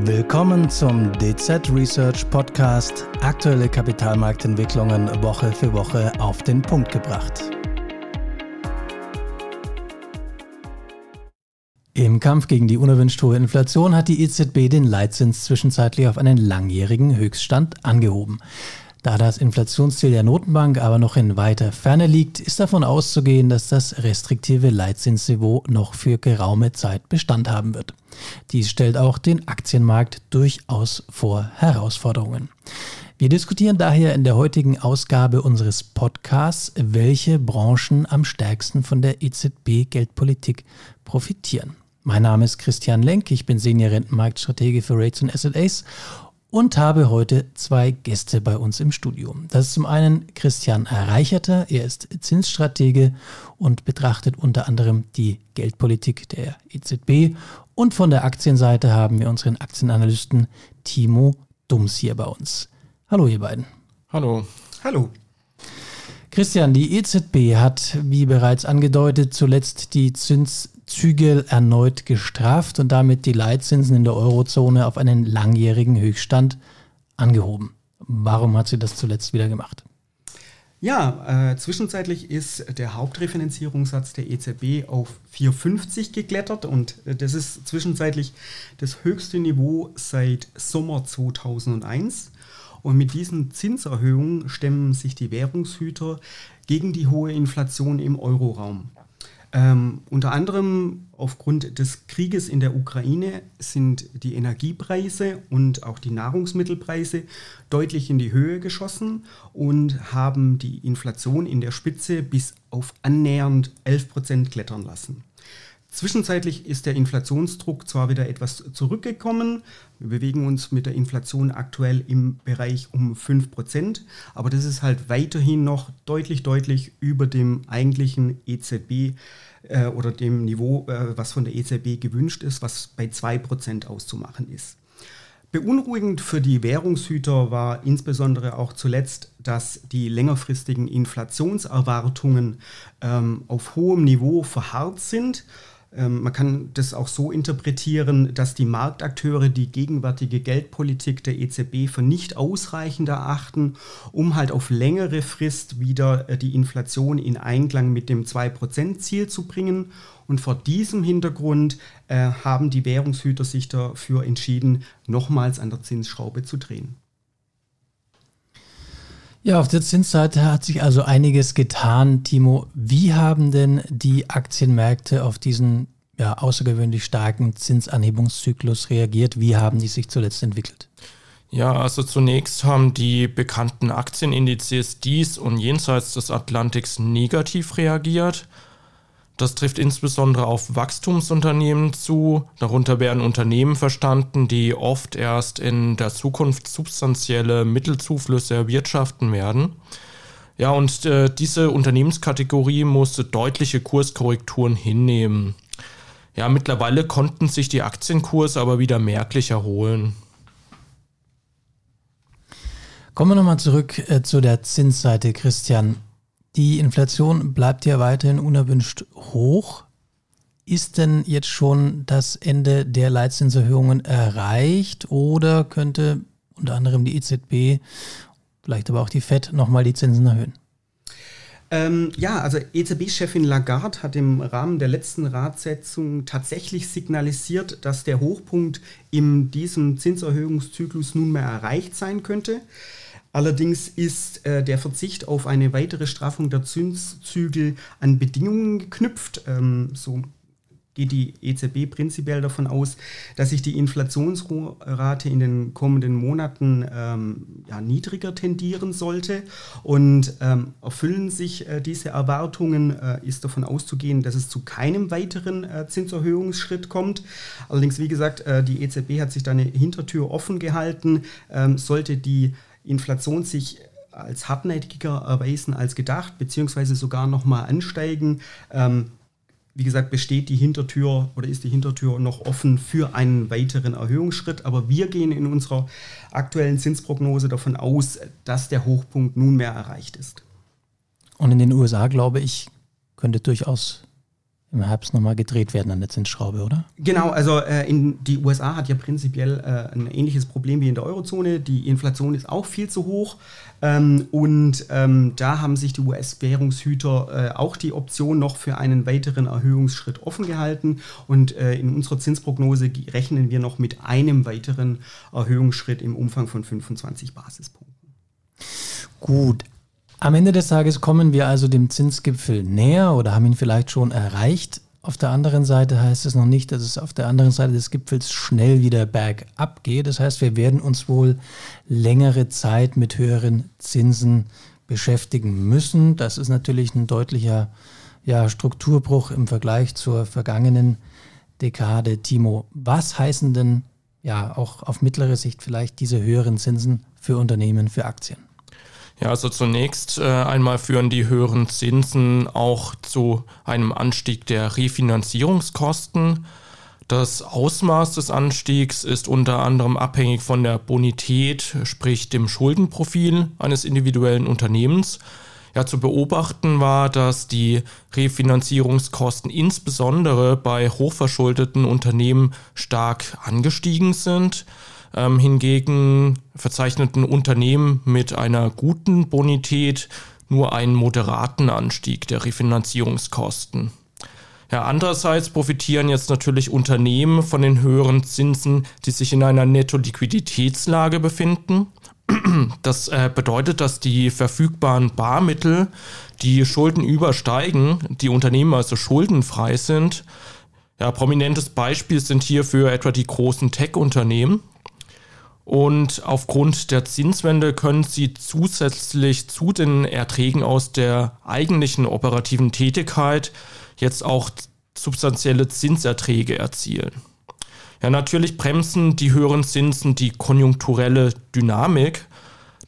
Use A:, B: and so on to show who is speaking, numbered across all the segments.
A: Willkommen zum DZ Research Podcast. Aktuelle Kapitalmarktentwicklungen Woche für Woche auf den Punkt gebracht. Im Kampf gegen die unerwünscht hohe Inflation hat die EZB den Leitzins zwischenzeitlich auf einen langjährigen Höchststand angehoben. Da das Inflationsziel der Notenbank aber noch in weiter Ferne liegt, ist davon auszugehen, dass das restriktive Leitzinsniveau noch für geraume Zeit Bestand haben wird. Dies stellt auch den Aktienmarkt durchaus vor Herausforderungen. Wir diskutieren daher in der heutigen Ausgabe unseres Podcasts, welche Branchen am stärksten von der EZB-Geldpolitik profitieren. Mein Name ist Christian Lenk, ich bin Senior Rentenmarktstratege für Rates und SLAs und habe heute zwei Gäste bei uns im Studio. Das ist zum einen Christian Reicherter, er ist Zinsstratege und betrachtet unter anderem die Geldpolitik der EZB. Und von der Aktienseite haben wir unseren Aktienanalysten Timo Dums hier bei uns. Hallo ihr beiden.
B: Hallo.
C: Hallo.
A: Christian, die EZB hat, wie bereits angedeutet, zuletzt die Zinszügel erneut gestraft und damit die Leitzinsen in der Eurozone auf einen langjährigen Höchststand angehoben. Warum hat sie das zuletzt wieder gemacht?
C: Ja, äh, zwischenzeitlich ist der Hauptrefinanzierungssatz der EZB auf 4,50 geklettert und äh, das ist zwischenzeitlich das höchste Niveau seit Sommer 2001. Und mit diesen Zinserhöhungen stemmen sich die Währungshüter gegen die hohe Inflation im Euroraum. Ähm, unter anderem aufgrund des Krieges in der Ukraine sind die Energiepreise und auch die Nahrungsmittelpreise deutlich in die Höhe geschossen und haben die Inflation in der Spitze bis auf annähernd 11 Prozent klettern lassen. Zwischenzeitlich ist der Inflationsdruck zwar wieder etwas zurückgekommen, wir bewegen uns mit der Inflation aktuell im Bereich um 5%, aber das ist halt weiterhin noch deutlich, deutlich über dem eigentlichen EZB äh, oder dem Niveau, äh, was von der EZB gewünscht ist, was bei 2% auszumachen ist. Beunruhigend für die Währungshüter war insbesondere auch zuletzt, dass die längerfristigen Inflationserwartungen ähm, auf hohem Niveau verharrt sind man kann das auch so interpretieren, dass die Marktakteure die gegenwärtige Geldpolitik der EZB für nicht ausreichend erachten, um halt auf längere Frist wieder äh, die Inflation in Einklang mit dem 2%-Ziel zu bringen. Und vor diesem Hintergrund äh, haben die Währungshüter sich dafür entschieden, nochmals an der Zinsschraube zu drehen.
A: Ja, auf der Zinsseite hat sich also einiges getan. Timo, wie haben denn die Aktienmärkte auf diesen ja, außergewöhnlich starken Zinsanhebungszyklus reagiert? Wie haben die sich zuletzt entwickelt?
B: Ja, also zunächst haben die bekannten Aktienindizes dies und jenseits des Atlantiks negativ reagiert. Das trifft insbesondere auf Wachstumsunternehmen zu. Darunter werden Unternehmen verstanden, die oft erst in der Zukunft substanzielle Mittelzuflüsse erwirtschaften werden. Ja, und äh, diese Unternehmenskategorie musste deutliche Kurskorrekturen hinnehmen. Ja, mittlerweile konnten sich die Aktienkurse aber wieder merklich erholen.
A: Kommen wir nochmal zurück äh, zu der Zinsseite, Christian. Die Inflation bleibt ja weiterhin unerwünscht hoch. Ist denn jetzt schon das Ende der Leitzinserhöhungen erreicht oder könnte unter anderem die EZB, vielleicht aber auch die FED, nochmal die Zinsen erhöhen?
C: Ähm, ja, also EZB-Chefin Lagarde hat im Rahmen der letzten Ratssitzung tatsächlich signalisiert, dass der Hochpunkt in diesem Zinserhöhungszyklus nunmehr erreicht sein könnte. Allerdings ist äh, der Verzicht auf eine weitere Straffung der Zinszügel an Bedingungen geknüpft. Ähm, so geht die EZB prinzipiell davon aus, dass sich die Inflationsrate in den kommenden Monaten ähm, ja, niedriger tendieren sollte. Und ähm, erfüllen sich äh, diese Erwartungen, äh, ist davon auszugehen, dass es zu keinem weiteren äh, Zinserhöhungsschritt kommt. Allerdings, wie gesagt, äh, die EZB hat sich da eine Hintertür offen gehalten. Ähm, sollte die Inflation sich als hartnäckiger erweisen als gedacht, beziehungsweise sogar nochmal ansteigen. Ähm, wie gesagt, besteht die Hintertür oder ist die Hintertür noch offen für einen weiteren Erhöhungsschritt. Aber wir gehen in unserer aktuellen Zinsprognose davon aus, dass der Hochpunkt nunmehr erreicht ist.
A: Und in den USA, glaube ich, könnte durchaus im Herbst nochmal gedreht werden an der Zinsschraube, oder?
C: Genau, also äh, in die USA hat ja prinzipiell äh, ein ähnliches Problem wie in der Eurozone. Die Inflation ist auch viel zu hoch. Ähm, und ähm, da haben sich die US-Währungshüter äh, auch die Option noch für einen weiteren Erhöhungsschritt offen gehalten. Und äh, in unserer Zinsprognose rechnen wir noch mit einem weiteren Erhöhungsschritt im Umfang von 25 Basispunkten.
A: Gut, am Ende des Tages kommen wir also dem Zinsgipfel näher oder haben ihn vielleicht schon erreicht. Auf der anderen Seite heißt es noch nicht, dass es auf der anderen Seite des Gipfels schnell wieder bergab geht. Das heißt, wir werden uns wohl längere Zeit mit höheren Zinsen beschäftigen müssen. Das ist natürlich ein deutlicher ja, Strukturbruch im Vergleich zur vergangenen Dekade. Timo, was heißen denn ja auch auf mittlere Sicht vielleicht diese höheren Zinsen für Unternehmen, für Aktien?
B: Ja, also zunächst äh, einmal führen die höheren Zinsen auch zu einem Anstieg der Refinanzierungskosten. Das Ausmaß des Anstiegs ist unter anderem abhängig von der Bonität, sprich dem Schuldenprofil eines individuellen Unternehmens. Ja, zu beobachten war, dass die Refinanzierungskosten insbesondere bei hochverschuldeten Unternehmen stark angestiegen sind. Ähm, hingegen verzeichneten Unternehmen mit einer guten Bonität nur einen moderaten Anstieg der Refinanzierungskosten. Ja, andererseits profitieren jetzt natürlich Unternehmen von den höheren Zinsen, die sich in einer Netto-Liquiditätslage befinden. Das äh, bedeutet, dass die verfügbaren Barmittel die Schulden übersteigen, die Unternehmen also schuldenfrei sind. Ja, prominentes Beispiel sind hierfür etwa die großen Tech-Unternehmen, und aufgrund der Zinswende können sie zusätzlich zu den Erträgen aus der eigentlichen operativen Tätigkeit jetzt auch substanzielle Zinserträge erzielen. Ja, natürlich bremsen die höheren Zinsen die konjunkturelle Dynamik,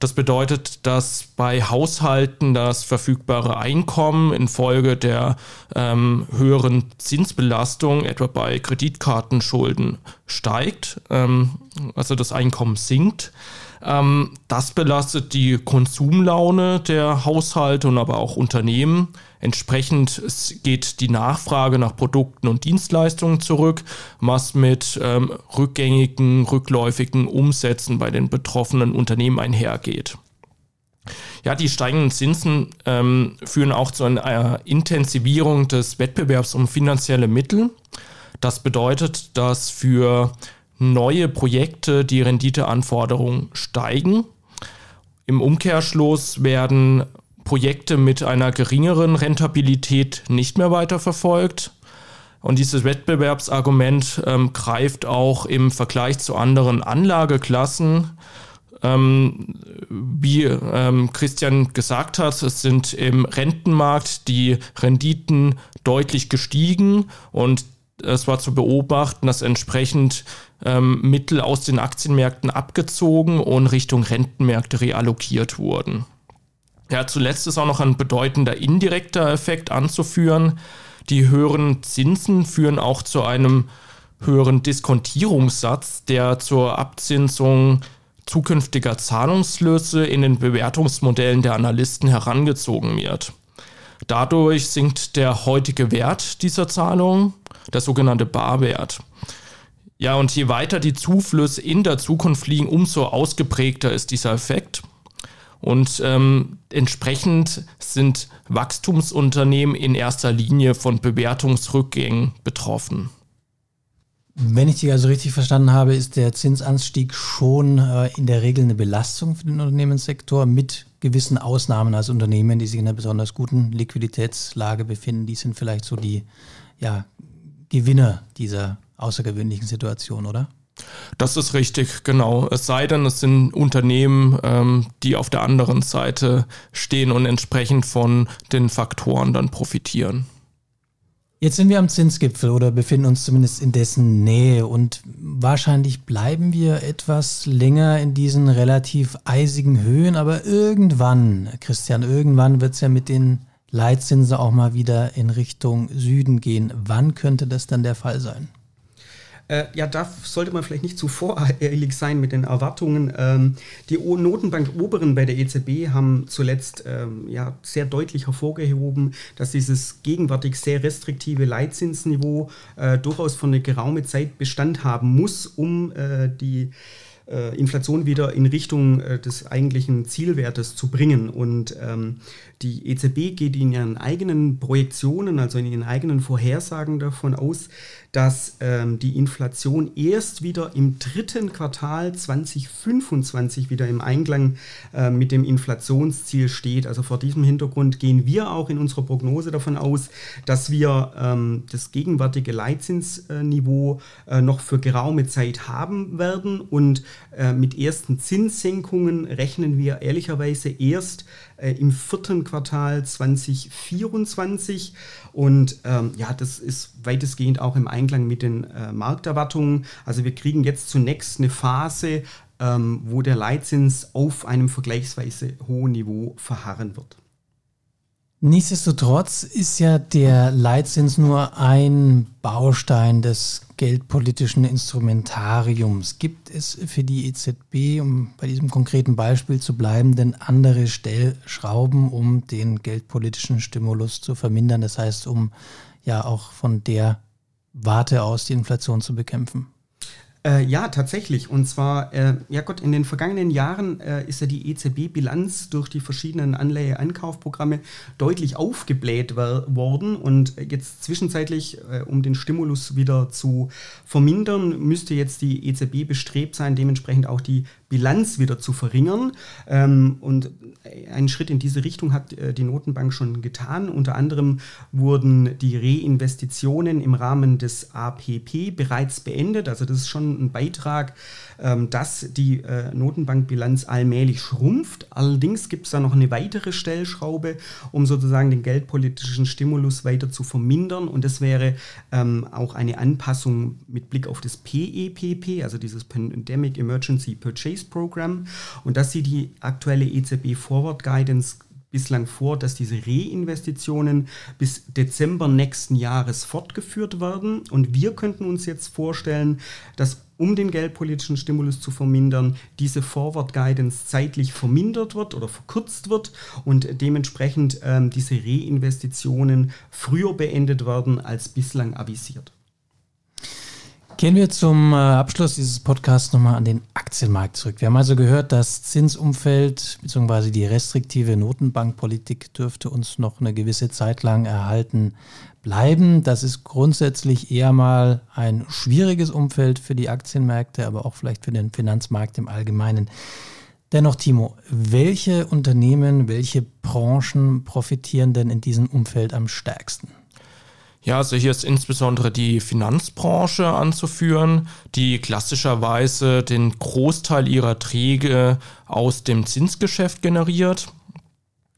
B: das bedeutet, dass bei Haushalten das verfügbare Einkommen infolge der ähm, höheren Zinsbelastung, etwa bei Kreditkartenschulden, steigt, ähm, also das Einkommen sinkt. Ähm, das belastet die Konsumlaune der Haushalte und aber auch Unternehmen. Entsprechend geht die Nachfrage nach Produkten und Dienstleistungen zurück, was mit ähm, rückgängigen, rückläufigen Umsätzen bei den betroffenen Unternehmen einhergeht. Ja, die steigenden Zinsen ähm, führen auch zu einer Intensivierung des Wettbewerbs um finanzielle Mittel. Das bedeutet, dass für neue Projekte die Renditeanforderungen steigen. Im Umkehrschluss werden Projekte mit einer geringeren Rentabilität nicht mehr weiterverfolgt. Und dieses Wettbewerbsargument ähm, greift auch im Vergleich zu anderen Anlageklassen. Ähm, wie ähm, Christian gesagt hat, es sind im Rentenmarkt die Renditen deutlich gestiegen und es war zu beobachten, dass entsprechend ähm, Mittel aus den Aktienmärkten abgezogen und Richtung Rentenmärkte reallokiert wurden. Ja, zuletzt ist auch noch ein bedeutender indirekter Effekt anzuführen. Die höheren Zinsen führen auch zu einem höheren Diskontierungssatz, der zur Abzinsung zukünftiger Zahlungslöse in den Bewertungsmodellen der Analysten herangezogen wird. Dadurch sinkt der heutige Wert dieser Zahlung, der sogenannte Barwert. Ja, und je weiter die Zuflüsse in der Zukunft liegen, umso ausgeprägter ist dieser Effekt. Und ähm, entsprechend sind Wachstumsunternehmen in erster Linie von Bewertungsrückgängen betroffen.
A: Wenn ich dich also richtig verstanden habe, ist der Zinsanstieg schon äh, in der Regel eine Belastung für den Unternehmenssektor mit gewissen Ausnahmen. Also Unternehmen, die sich in einer besonders guten Liquiditätslage befinden, die sind vielleicht so die ja, Gewinner dieser außergewöhnlichen Situation, oder?
B: Das ist richtig, genau. Es sei denn, es sind Unternehmen, ähm, die auf der anderen Seite stehen und entsprechend von den Faktoren dann profitieren.
A: Jetzt sind wir am Zinsgipfel oder befinden uns zumindest in dessen Nähe und wahrscheinlich bleiben wir etwas länger in diesen relativ eisigen Höhen, aber irgendwann, Christian, irgendwann wird es ja mit den Leitzinsen auch mal wieder in Richtung Süden gehen. Wann könnte das dann der Fall sein?
C: Äh, ja, da sollte man vielleicht nicht zu voreilig sein mit den Erwartungen. Ähm, die Notenbank-Oberen bei der EZB haben zuletzt ähm, ja, sehr deutlich hervorgehoben, dass dieses gegenwärtig sehr restriktive Leitzinsniveau äh, durchaus für eine geraume Zeit Bestand haben muss, um äh, die äh, Inflation wieder in Richtung äh, des eigentlichen Zielwertes zu bringen. Und ähm, die EZB geht in ihren eigenen Projektionen, also in ihren eigenen Vorhersagen davon aus, dass ähm, die Inflation erst wieder im dritten Quartal 2025 wieder im Einklang äh, mit dem Inflationsziel steht. Also vor diesem Hintergrund gehen wir auch in unserer Prognose davon aus, dass wir ähm, das gegenwärtige Leitzinsniveau äh, noch für geraume Zeit haben werden und äh, mit ersten Zinssenkungen rechnen wir ehrlicherweise erst im vierten Quartal 2024. Und ähm, ja, das ist weitestgehend auch im Einklang mit den äh, Markterwartungen. Also wir kriegen jetzt zunächst eine Phase, ähm, wo der Leitzins auf einem vergleichsweise hohen Niveau verharren wird.
A: Nichtsdestotrotz ist ja der Leitzins nur ein Baustein des geldpolitischen Instrumentariums. Gibt es für die EZB, um bei diesem konkreten Beispiel zu bleiben, denn andere Stellschrauben, um den geldpolitischen Stimulus zu vermindern? Das heißt, um ja auch von der Warte aus die Inflation zu bekämpfen?
C: Äh, ja, tatsächlich. Und zwar, äh, ja Gott, in den vergangenen Jahren äh, ist ja die EZB-Bilanz durch die verschiedenen Anleihe-Ankaufprogramme deutlich aufgebläht worden. Und jetzt zwischenzeitlich, äh, um den Stimulus wieder zu vermindern, müsste jetzt die EZB bestrebt sein, dementsprechend auch die Bilanz wieder zu verringern. Ähm, und einen Schritt in diese Richtung hat äh, die Notenbank schon getan. Unter anderem wurden die Reinvestitionen im Rahmen des APP bereits beendet. Also das ist schon ein Beitrag, dass die äh, Notenbankbilanz allmählich schrumpft. Allerdings gibt es da noch eine weitere Stellschraube, um sozusagen den geldpolitischen Stimulus weiter zu vermindern. Und das wäre ähm, auch eine Anpassung mit Blick auf das PEPP, e also dieses Pandemic Emergency Purchase Program. Und das sieht die aktuelle EZB Forward Guidance bislang vor, dass diese Reinvestitionen bis Dezember nächsten Jahres fortgeführt werden. Und wir könnten uns jetzt vorstellen, dass um den geldpolitischen Stimulus zu vermindern, diese Forward Guidance zeitlich vermindert wird oder verkürzt wird und dementsprechend ähm, diese Reinvestitionen früher beendet werden als bislang avisiert.
A: Gehen wir zum äh, Abschluss dieses Podcasts nochmal an den Aktienmarkt zurück. Wir haben also gehört, das Zinsumfeld bzw. die restriktive Notenbankpolitik dürfte uns noch eine gewisse Zeit lang erhalten bleiben. Das ist grundsätzlich eher mal ein schwieriges Umfeld für die Aktienmärkte, aber auch vielleicht für den Finanzmarkt im Allgemeinen. Dennoch, Timo, welche Unternehmen, welche Branchen profitieren denn in diesem Umfeld am stärksten?
B: Ja, also hier ist insbesondere die Finanzbranche anzuführen, die klassischerweise den Großteil ihrer Träge aus dem Zinsgeschäft generiert.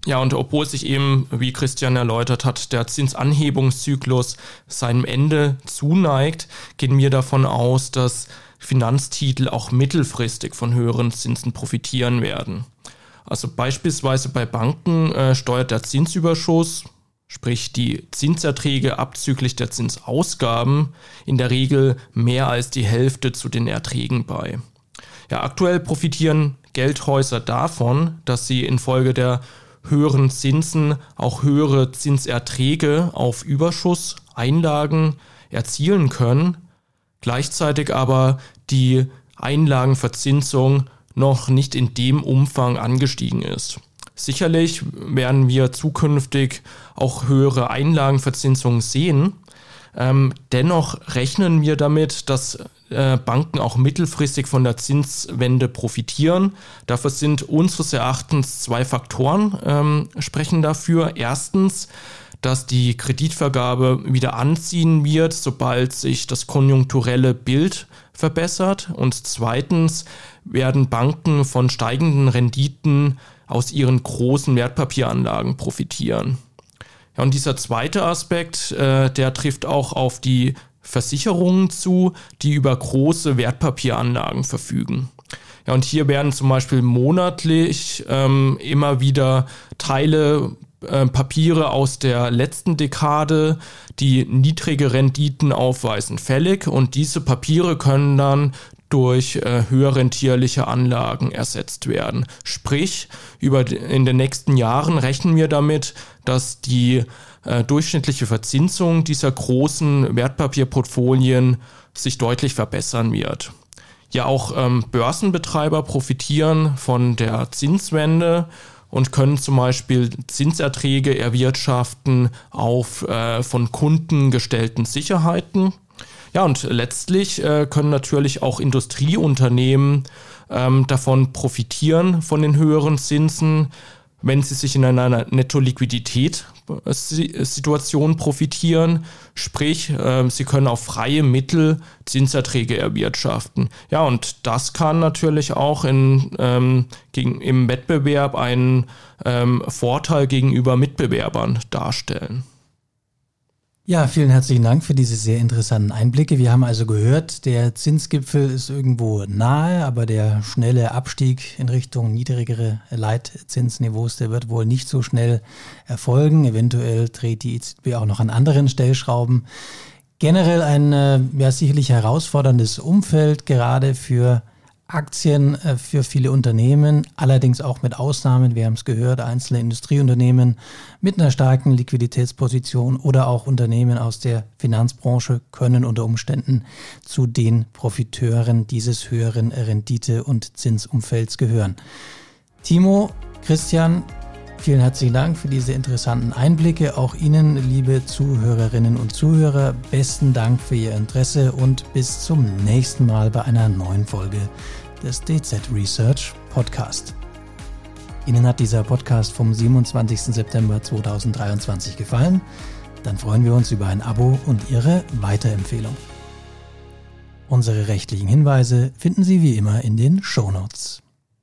B: Ja, und obwohl sich eben, wie Christian erläutert hat, der Zinsanhebungszyklus seinem Ende zuneigt, gehen wir davon aus, dass Finanztitel auch mittelfristig von höheren Zinsen profitieren werden. Also beispielsweise bei Banken äh, steuert der Zinsüberschuss sprich die Zinserträge abzüglich der Zinsausgaben, in der Regel mehr als die Hälfte zu den Erträgen bei. Ja, aktuell profitieren Geldhäuser davon, dass sie infolge der höheren Zinsen auch höhere Zinserträge auf Überschusseinlagen erzielen können, gleichzeitig aber die Einlagenverzinsung noch nicht in dem Umfang angestiegen ist. Sicherlich werden wir zukünftig auch höhere Einlagenverzinsungen sehen. Ähm, dennoch rechnen wir damit, dass äh, Banken auch mittelfristig von der Zinswende profitieren. Dafür sind unseres Erachtens zwei Faktoren ähm, sprechen dafür. Erstens, dass die Kreditvergabe wieder anziehen wird, sobald sich das konjunkturelle Bild verbessert. Und zweitens werden Banken von steigenden Renditen aus ihren großen Wertpapieranlagen profitieren. Ja, und dieser zweite Aspekt, äh, der trifft auch auf die Versicherungen zu, die über große Wertpapieranlagen verfügen. Ja, und hier werden zum Beispiel monatlich ähm, immer wieder Teile äh, Papiere aus der letzten Dekade, die niedrige Renditen aufweisen, fällig und diese Papiere können dann durch äh, höher rentierliche Anlagen ersetzt werden. Sprich, über in den nächsten Jahren rechnen wir damit, dass die äh, durchschnittliche Verzinsung dieser großen Wertpapierportfolien sich deutlich verbessern wird. Ja, auch ähm, Börsenbetreiber profitieren von der Zinswende und können zum Beispiel Zinserträge erwirtschaften auf äh, von Kunden gestellten Sicherheiten. Ja, und letztlich äh, können natürlich auch Industrieunternehmen ähm, davon profitieren, von den höheren Zinsen, wenn sie sich in einer Netto-Liquidität-Situation profitieren, sprich, äh, sie können auf freie Mittel Zinserträge erwirtschaften. Ja, und das kann natürlich auch in, ähm, gegen, im Wettbewerb einen ähm, Vorteil gegenüber Mitbewerbern darstellen.
A: Ja, vielen herzlichen Dank für diese sehr interessanten Einblicke. Wir haben also gehört, der Zinsgipfel ist irgendwo nahe, aber der schnelle Abstieg in Richtung niedrigere Leitzinsniveaus, der wird wohl nicht so schnell erfolgen. Eventuell dreht die EZB auch noch an anderen Stellschrauben. Generell ein äh, ja, sicherlich herausforderndes Umfeld, gerade für Aktien äh, für viele Unternehmen, allerdings auch mit Ausnahmen, wir haben es gehört, einzelne Industrieunternehmen mit einer starken Liquiditätsposition oder auch Unternehmen aus der Finanzbranche können unter Umständen zu den Profiteuren dieses höheren Rendite- und Zinsumfelds gehören. Timo, Christian, Vielen herzlichen Dank für diese interessanten Einblicke. Auch Ihnen, liebe Zuhörerinnen und Zuhörer, besten Dank für Ihr Interesse und bis zum nächsten Mal bei einer neuen Folge des DZ Research Podcast. Ihnen hat dieser Podcast vom 27. September 2023 gefallen? Dann freuen wir uns über ein Abo und Ihre Weiterempfehlung. Unsere rechtlichen Hinweise finden Sie wie immer in den Show Notes.